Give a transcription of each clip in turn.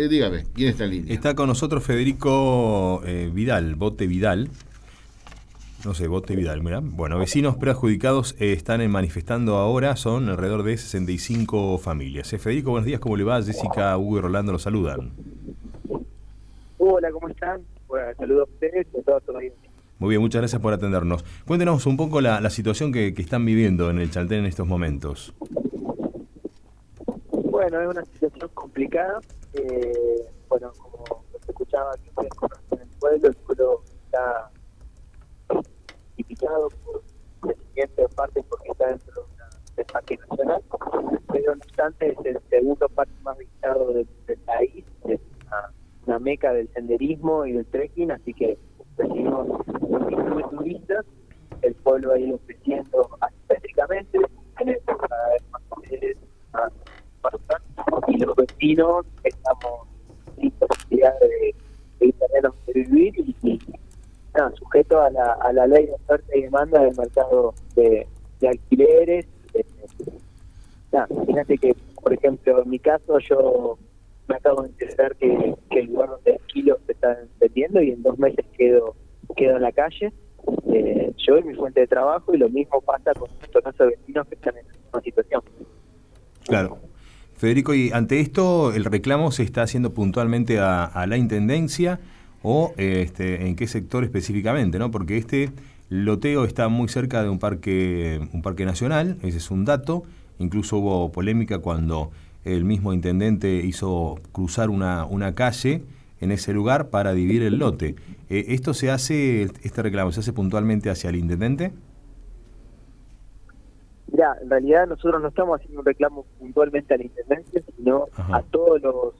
Eh, dígame, ¿quién está en línea? Está con nosotros Federico eh, Vidal, Bote Vidal. No sé, Bote Vidal, mira. Bueno, vecinos preadjudicados eh, están manifestando ahora, son alrededor de 65 familias. Federico, buenos días, ¿cómo le va? Jessica, Hugo y Rolando lo saludan. Hola, ¿cómo están? Bueno, saludos a ustedes y a todos Muy bien, muchas gracias por atendernos. Cuéntenos un poco la, situación que, que, están viviendo en el Chaltén en estos momentos. Bueno, es una situación complicada eh, bueno, como se escuchaba en el pueblo, el pueblo está tipificado por siguiente parte porque está dentro del parque nacional, pero no obstante es el segundo parque más visitado del, país, es una, meca del senderismo y del trekking, así que recibimos muy turistas, el pueblo ha ido creciendo asimétricamente, tenemos cada vez más mujeres, más, y los vecinos estamos sin posibilidad de, de tener que vivir y, a la, a la ley de oferta y demanda del mercado de, alquileres. imagínate que, por ejemplo, en mi caso, yo me acabo de enterar que, el lugar donde alquilo se está vendiendo y en dos meses quedo, quedo en la calle. Eh, yo y mi fuente de trabajo y lo mismo pasa con estos vecinos que están en la misma situación. Claro. Federico, y ante esto, ¿el reclamo se está haciendo puntualmente a, la Intendencia o este, en qué sector específicamente? ¿no? Porque este loteo está muy cerca de un parque, un parque nacional, ese es un dato, incluso hubo polémica cuando el mismo intendente hizo cruzar una, una calle en ese lugar para dividir el lote. Eh, ¿Esto se hace, este reclamo, se hace puntualmente hacia el intendente? Mira, en realidad nosotros no estamos haciendo un reclamo puntualmente a la Intendencia, sino a todos los,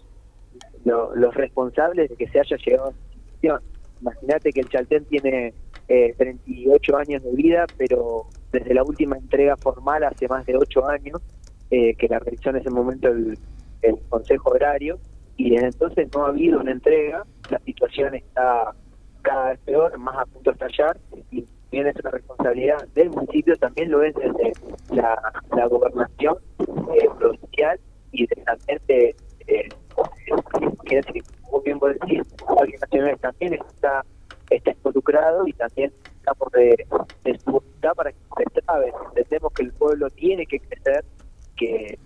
los, responsables de que se haya llegado a situación. Imagínate que el Chaltén tiene eh, 38 años de vida, pero desde la última entrega formal hace más de 8 años, eh, que la realizó en ese momento el, el Consejo Agrario, y desde entonces no ha habido una entrega, la situación está cada vez peor, más a punto de estallar, y bien es una responsabilidad del municipio, también lo es desde la, la gobernación eh, provincial y de eh, como bien vos decís, el nacional también está, está involucrado y también estamos de, de su voluntad para que se trabe. Entendemos que el pueblo tiene que crecer, que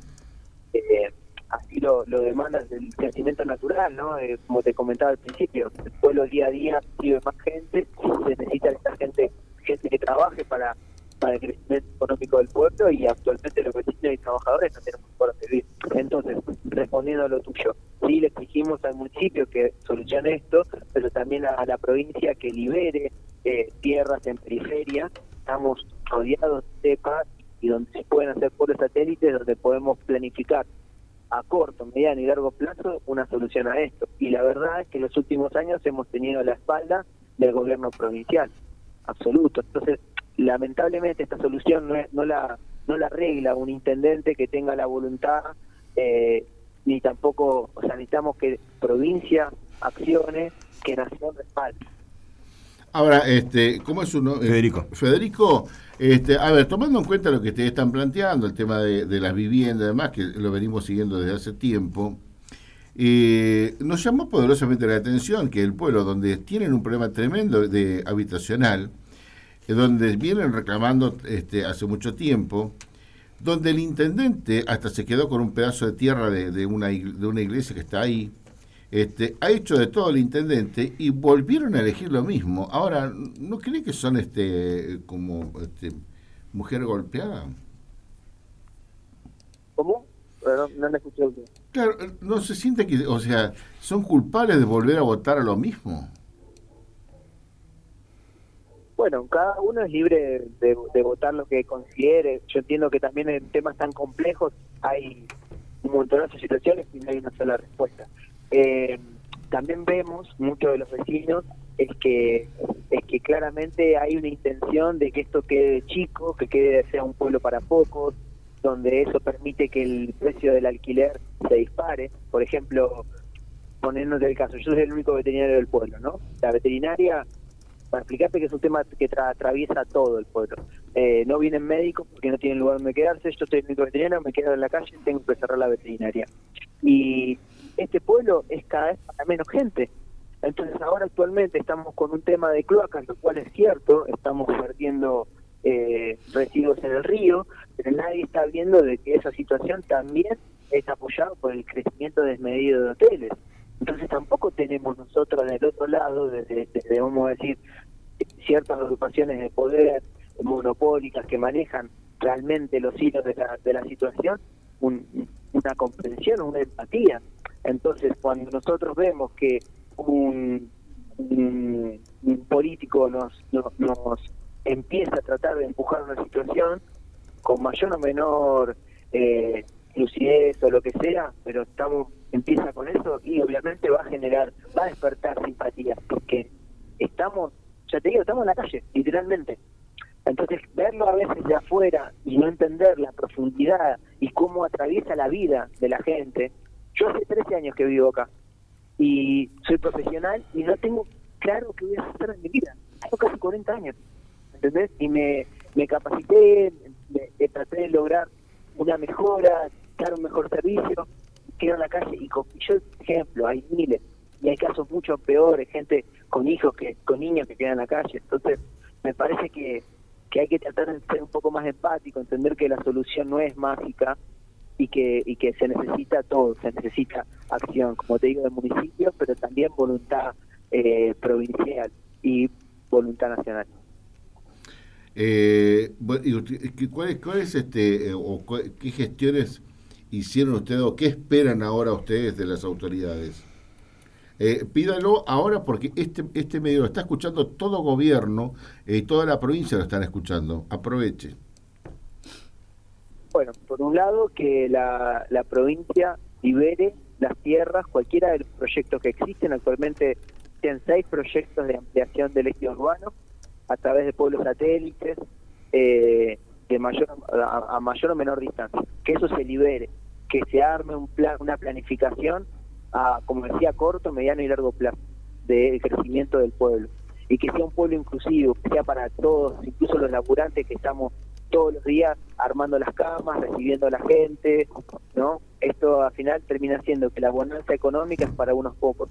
eh, así lo, lo demanda el crecimiento natural, ¿no? Eh, como te comentaba al principio, el pueblo día a día vive más gente, se necesita esta gente gente que trabaje para, para el crecimiento económico del pueblo y actualmente los vecinos y trabajadores no tenemos por vivir. Entonces, respondiendo a lo tuyo, sí le exigimos al municipio que solucione esto, pero también a, la provincia que libere eh, tierras en periferia. Estamos rodeados de cepas y donde se pueden hacer pueblos satélites, donde podemos planificar a corto, mediano y largo plazo una solución a esto. Y la verdad es que en los últimos años hemos tenido la espalda del gobierno provincial absoluto. Entonces, lamentablemente esta solución no, no la no la arregla un intendente que tenga la voluntad, eh, ni tampoco, o sea, necesitamos que provincia accione, que nación respalde. Ahora, este, ¿cómo es su nombre? Federico. Federico, este, a ver, tomando en cuenta lo que ustedes están planteando, el tema de, de las viviendas, además, que lo venimos siguiendo desde hace tiempo, eh, nos llamó poderosamente la atención que el pueblo, donde tienen un problema tremendo de habitacional, eh, donde vienen reclamando este, hace mucho tiempo, donde el intendente hasta se quedó con un pedazo de tierra de, una, de una iglesia que está ahí, este, ha hecho de todo el intendente y volvieron a elegir lo mismo. Ahora, ¿no cree que son este como este, mujer golpeada? ¿Cómo? no, no escuché Claro, no se siente que, o sea, son culpables de volver a votar a lo mismo. Bueno, cada uno es libre de, votar lo que considere. Yo entiendo que también en temas tan complejos hay un montón de situaciones y no hay una sola respuesta. Eh, también vemos, muchos de los vecinos, es que es que claramente hay una intención de que esto quede chico, que quede sea un pueblo para pocos, donde eso permite que el precio del alquiler se dispare. Por ejemplo, poniéndote el caso, yo soy el único veterinario del pueblo, ¿no? La veterinaria, para explicarte que es un tema que atraviesa todo el pueblo. Eh, no vienen médicos porque no tienen lugar donde quedarse, yo el único veterinario, me quedo en la calle, tengo que cerrar la veterinaria. Y este pueblo es cada vez para menos gente. Entonces ahora actualmente estamos con un tema de cloacas, lo cual es cierto, estamos vertiendo eh, residuos en el río, pero nadie está viendo de que esa situación también es apoyada por el crecimiento desmedido de hoteles. Tenemos nosotros del otro lado, desde, vamos a decir, ciertas agrupaciones de poder monopólicas que manejan realmente los hilos de la, de la situación, una comprensión, una empatía. Entonces, cuando nosotros vemos que un, político nos, nos, empieza a tratar de empujar una situación con mayor o menor eh, lucidez o lo que sea, pero estamos empieza con eso y obviamente va a generar, va a despertar simpatía, porque estamos, ya te digo, estamos en la calle, literalmente. Entonces, verlo a veces de afuera y no entender la profundidad y cómo atraviesa la vida de la gente. Yo hace 13 años que vivo acá y soy profesional y no tengo claro qué voy a hacer en mi vida. Tengo casi 40 años, ¿entendés? Y me, me capacité, me, traté de lograr una mejora, dar un mejor servicio, quedo en la calle y con yo, ejemplo, hay miles y hay casos mucho peores, gente con hijos, que con niños que quedan en la calle. Entonces, me parece que que hay que tratar de ser un poco más empático, entender que la solución no es mágica y que, y que se necesita todo, se necesita acción, como te digo, del municipio, pero también voluntad eh, provincial y voluntad nacional. Eh, ¿cuál, ¿Cuál es este, eh, o qué gestiones hicieron ustedes o qué esperan ahora ustedes de las autoridades? Eh, pídalo ahora porque este, este medio lo está escuchando todo gobierno y eh, toda la provincia lo están escuchando. Aproveche. Bueno, por un lado, que la, la provincia libere las tierras, cualquiera de los proyectos que existen. Actualmente tienen seis proyectos de ampliación del eje urbano a través de pueblos satélites eh, de mayor a, a, mayor o menor distancia. Que eso se libere, que se arme un plan, una planificación a, como decía, corto, mediano y largo plazo de crecimiento del pueblo. Y que sea un pueblo inclusivo, que sea para todos, incluso los laburantes que estamos todos los días armando las camas, recibiendo a la gente, ¿no? Esto al final termina siendo que la bonanza económica es para unos pocos.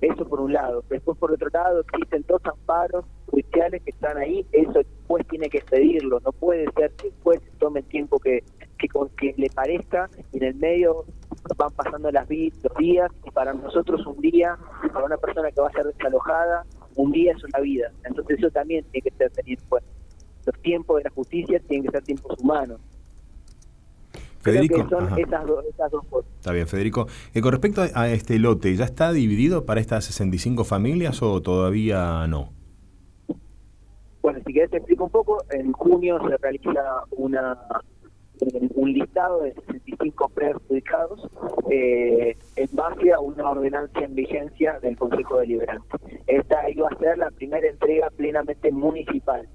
Eso por un lado. Después, por otro lado, existen dos amparos judiciales que están ahí. Eso después tiene que pedirlo. No puede ser que después tome el tiempo que, que, que le parezca y en el medio van pasando las los días y para nosotros un día, para una persona que va a ser desalojada, un día es una vida. Entonces eso también tiene que ser tenido en cuenta. Los tiempos de la justicia tienen que ser tiempos humanos. Federico, son esas, dos cosas. Está bien, Federico. Eh, con respecto a este lote, ¿ya está dividido para estas 65 familias o todavía no? Bueno, si querés te explico un poco. En junio se realiza una un listado de 65 perjudicados eh, en base a una ordenanza en vigencia del Consejo Deliberante. Esta iba a ser la primera entrega plenamente municipal.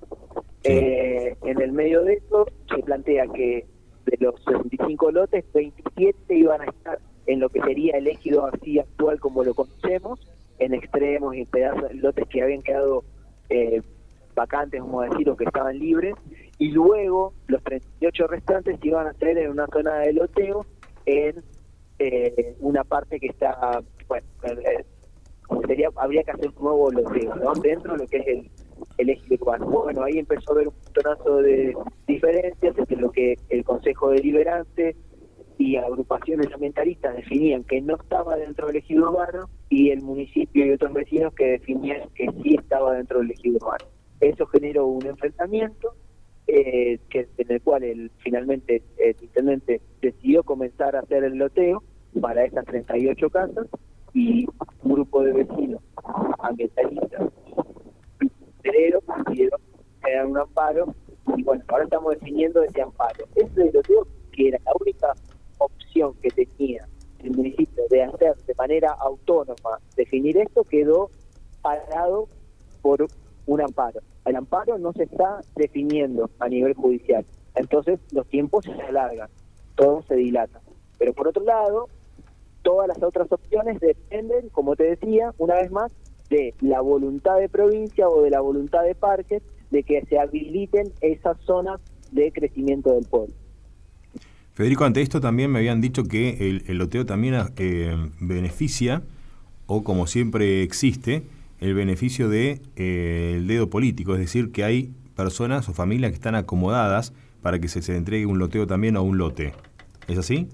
Eh, en el medio de esto se plantea que de los 65 lotes, 27 iban a estar en lo que sería el ejido así actual como lo conocemos, en extremos y en pedazos, lotes que habían quedado eh, vacantes, vamos a decir, o que estaban libres, y luego los 38 restantes iban a hacer en una zona de loteo en eh, una parte que está, bueno, eh, sería, habría que hacer un nuevo loteo, ¿no? Dentro de lo que es el, el eje urbano. Bueno, ahí empezó a haber un montonazo de diferencias entre lo que el Consejo Deliberante y agrupaciones ambientalistas definían que no estaba dentro del ejido urbano y el municipio y otros vecinos que definían que sí estaba dentro del ejido urbano. Eso generó un enfrentamiento eh, en el cual el, finalmente el intendente decidió comenzar a hacer el loteo para estas 38 casas y un grupo de vecinos ambientalistas decidieron crear un amparo y bueno, ahora estamos definiendo ese amparo. Ese loteo que era la única opción que tenía el municipio de hacer de manera autónoma definir esto quedó parado por un amparo. El amparo no se está definiendo a nivel judicial, entonces los tiempos se alargan, todo se dilata. Pero por otro lado, todas las otras opciones dependen, como te decía, una vez más, de la voluntad de provincia o de la voluntad de parques de que se habiliten esas zonas de crecimiento del pueblo. Federico, ante esto también me habían dicho que el, loteo también eh, beneficia, o como siempre existe, el beneficio del de, el dedo político, es decir, que hay personas o familias que están acomodadas para que se, se entregue un loteo también o un lote. ¿Es así?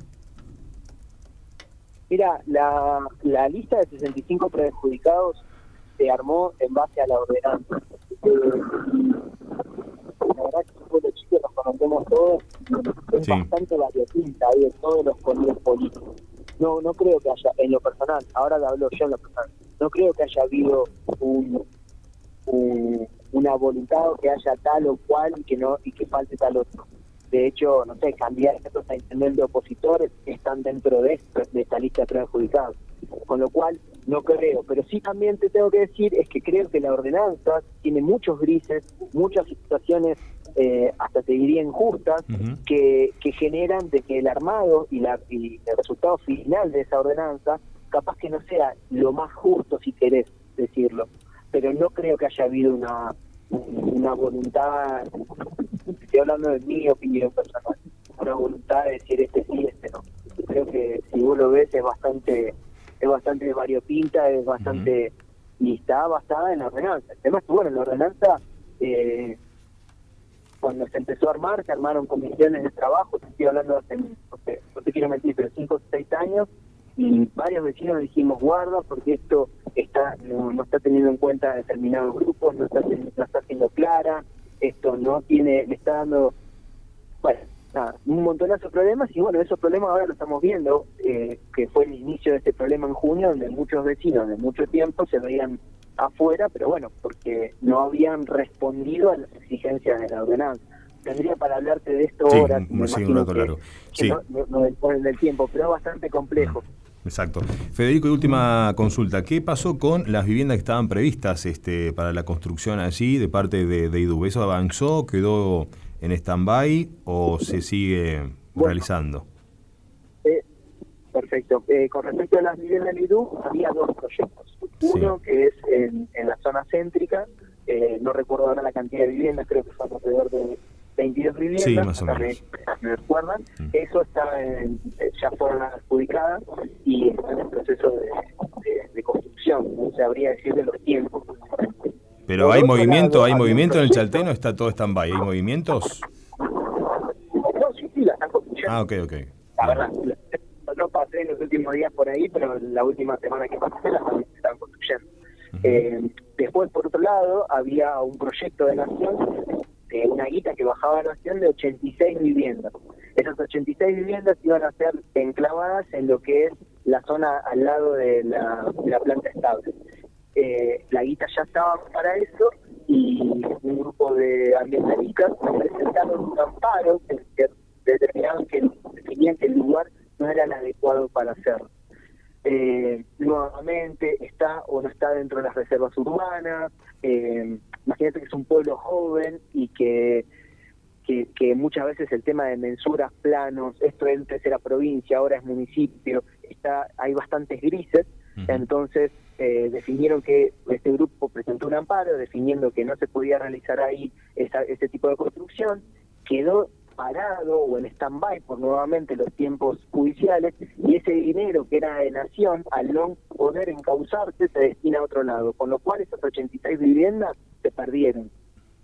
Mira, la, la lista de 65 perjudicados se armó en base a la ordenanza. Eh, la verdad que los chicos nos conocemos todos, es bastante variopinta ahí de todos los colores políticos. No, no creo que haya, en lo personal, ahora lo hablo yo en lo personal, no creo que haya habido un, una voluntad o que haya tal o cual y que no y que falte tal otro. De hecho, no sé, candidatos a intendente de opositores están dentro de, de esta lista de perjudicados. Con lo cual, no creo. Pero sí también te tengo que decir es que creo que la ordenanza tiene muchos grises, muchas situaciones, eh, hasta te diría injustas, que, que generan de que el armado y, la, y el resultado final de esa ordenanza capaz que no sea lo más justo, si querés decirlo. Pero no creo que haya habido una, una voluntad estoy hablando de mi opinión personal, una voluntad de decir este sí, este no. Creo que si vos lo ves es bastante, es bastante variopinta, es bastante, y está basada en la ordenanza. Además, bueno, la ordenanza, eh, cuando se empezó a armar, se armaron comisiones de trabajo, estoy hablando hace, no, no te quiero mentir, pero 5 o 6 años, y varios vecinos dijimos guarda porque esto está no, no está teniendo en cuenta determinados grupos, no está, no está siendo clara, esto no tiene, le está dando, bueno, nada, un montonazo de problemas y bueno, esos problemas ahora lo estamos viendo, eh, que fue el inicio de este problema en junio, donde muchos vecinos de mucho tiempo se veían afuera, pero bueno, porque no habían respondido a las exigencias de la ordenanza. Tendría para hablarte de esto ahora, me imagino que, no, no, no del tiempo, pero es bastante complejo. Exacto. Federico, y última consulta. ¿Qué pasó con las viviendas que estaban previstas este, para la construcción allí de parte de, de IDUB? ¿Eso avanzó, quedó en stand-by o se sigue realizando? Eh, perfecto. Eh, con respecto a las viviendas de IDU, había dos proyectos. Uno que es en, la zona céntrica, eh, no recuerdo ahora la cantidad de viviendas, creo que son alrededor de 22 viviendas, sí, más o menos. Me, recuerdan, mm. eso está en, ya fueron adjudicadas y está en el proceso de, construcción, no sabría decir de los tiempos. Pero hay movimiento, hay movimiento en el Chalteno, está todo stand-by, ¿hay movimientos? No, sí, sí, la están construyendo. Ah, ok, ok. La verdad, no pasé en los últimos días por ahí, pero la última semana que pasé la están construyendo. eh, después, por otro lado, había un proyecto de nación una guita que bajaba a Nación de 86 viviendas. Esas 86 viviendas iban a ser enclavadas en lo que es la zona al lado de la, planta estable. Eh, la guita ya estaba para eso y un grupo de ambientalistas presentaron un amparo que, determinaron que definían que el lugar no era el adecuado para hacerlo. Eh, nuevamente está o no está dentro de las reservas urbanas, eh, imagínate que es un pueblo joven y que, que, muchas veces el tema de mensuras, planos, esto antes era provincia, ahora es municipio, está hay bastantes grises, entonces eh, definieron que este grupo presentó un amparo definiendo que no se podía realizar ahí esa, ese tipo de construcción, quedó parado o en stand-by por nuevamente los tiempos judiciales y ese dinero que era de nación, al no poder encauzarse, se destina a otro lado, con lo cual esas 86 viviendas se perdieron.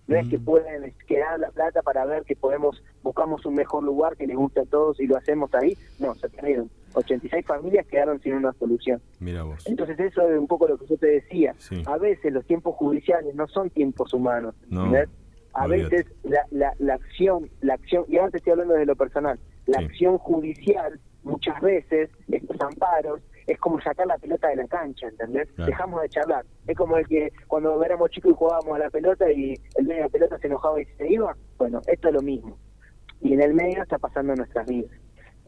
No es que mm. pueden quedar la plata para ver que podemos, buscamos un mejor lugar que les guste a todos y lo hacemos ahí. No, se perdieron. 86 familias quedaron sin una solución. Mira vos. Entonces eso es un poco lo que yo te decía. A veces los tiempos judiciales no son tiempos humanos. No a veces la, la, la, acción, la acción, y ahora te estoy hablando de lo personal, la acción judicial muchas veces, estos amparos, es como sacar la pelota de la cancha, ¿entendés? Dejamos de charlar. Es como el que cuando éramos chicos y jugábamos a la pelota y el dueño de la pelota se enojaba y se iba. Bueno, esto es lo mismo. Y en el medio está pasando en nuestras vidas.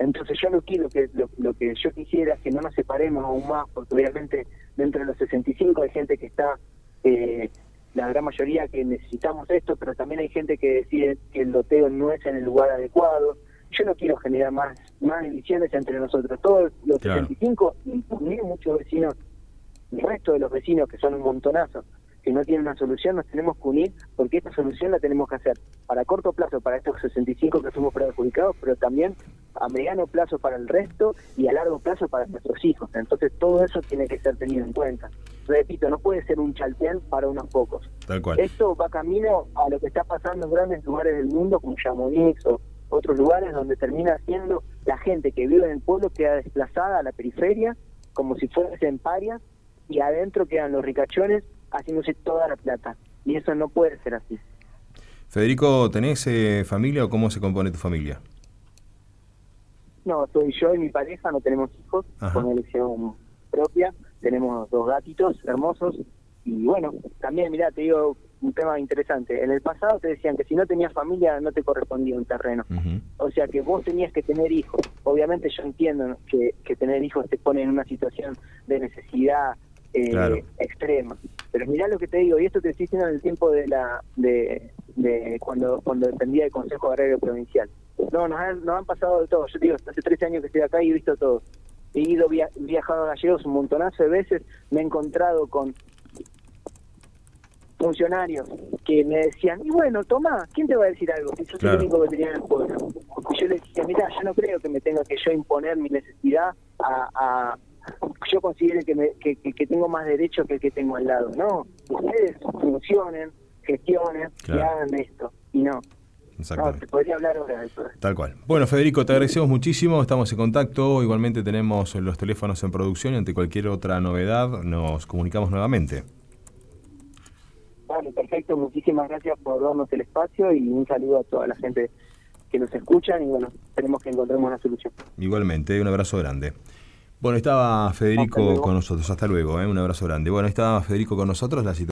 Entonces yo no quiero que lo, lo, que yo quisiera es que no nos separemos aún más, porque obviamente dentro de los 65 hay gente que está eh, la gran mayoría que necesitamos esto, pero también hay gente que decide que el loteo no es en el lugar adecuado. Yo no quiero generar más, más divisiones entre nosotros. Todos los claro. 65, y muchos vecinos, el resto de los vecinos, que son un montonazo, que no tienen una solución, nos tenemos que unir porque esta solución la tenemos que hacer para corto plazo, para estos 65 que somos perjudicados, pero también a mediano plazo para el resto y a largo plazo para nuestros hijos. Entonces todo eso tiene que ser tenido en cuenta. Repito, no puede ser un chaltén para unos pocos. Tal cual. Esto va camino a lo que está pasando en grandes lugares del mundo como Chamonix o otros lugares donde termina siendo la gente que vive en el pueblo queda desplazada a la periferia como si fuesen parias y adentro quedan los ricachones haciéndose toda la plata. Y eso no puede ser así. Federico, ¿tenés eh, familia o cómo se compone tu familia? No, soy yo y mi pareja, no tenemos hijos, con elección propia, tenemos dos gatitos hermosos y bueno, también, mira, te digo un tema interesante. En el pasado te decían que si no tenías familia no te correspondía un terreno. O sea que vos tenías que tener hijos. Obviamente yo entiendo que, que tener hijos te pone en una situación de necesidad eh, extrema. Pero mirá lo que te digo, y esto te estoy diciendo en el tiempo de la de, de cuando cuando dependía del Consejo Agrario Provincial. No, nos han, nos han pasado de todo. Yo digo, hace 13 años que estoy acá y he visto todo. He ido viajado a Gallegos un montonazo de veces, me he encontrado con funcionarios que me decían, y bueno, toma, ¿quién te va a decir algo? Si yo soy el único veterinario del pueblo. Y yo les decía, mira, yo no creo que me tenga que yo imponer mi necesidad a, yo considere que, me, que, que, tengo más derecho que el que tengo al lado. No, ustedes funcionen, gestionen y hagan esto. Y no. Exactamente. podría hablar ahora de eso. Tal cual. Bueno, Federico, te agradecemos muchísimo. Estamos en contacto. Igualmente tenemos los teléfonos en producción y ante cualquier otra novedad nos comunicamos nuevamente. Vale, perfecto. Muchísimas gracias por darnos el espacio y un saludo a toda la gente que nos escuchan y bueno, tenemos que encontremos una solución. Igualmente, un abrazo grande. Bueno, estaba Federico con nosotros. Hasta luego, ¿eh? un abrazo grande. Bueno, estaba Federico con nosotros. La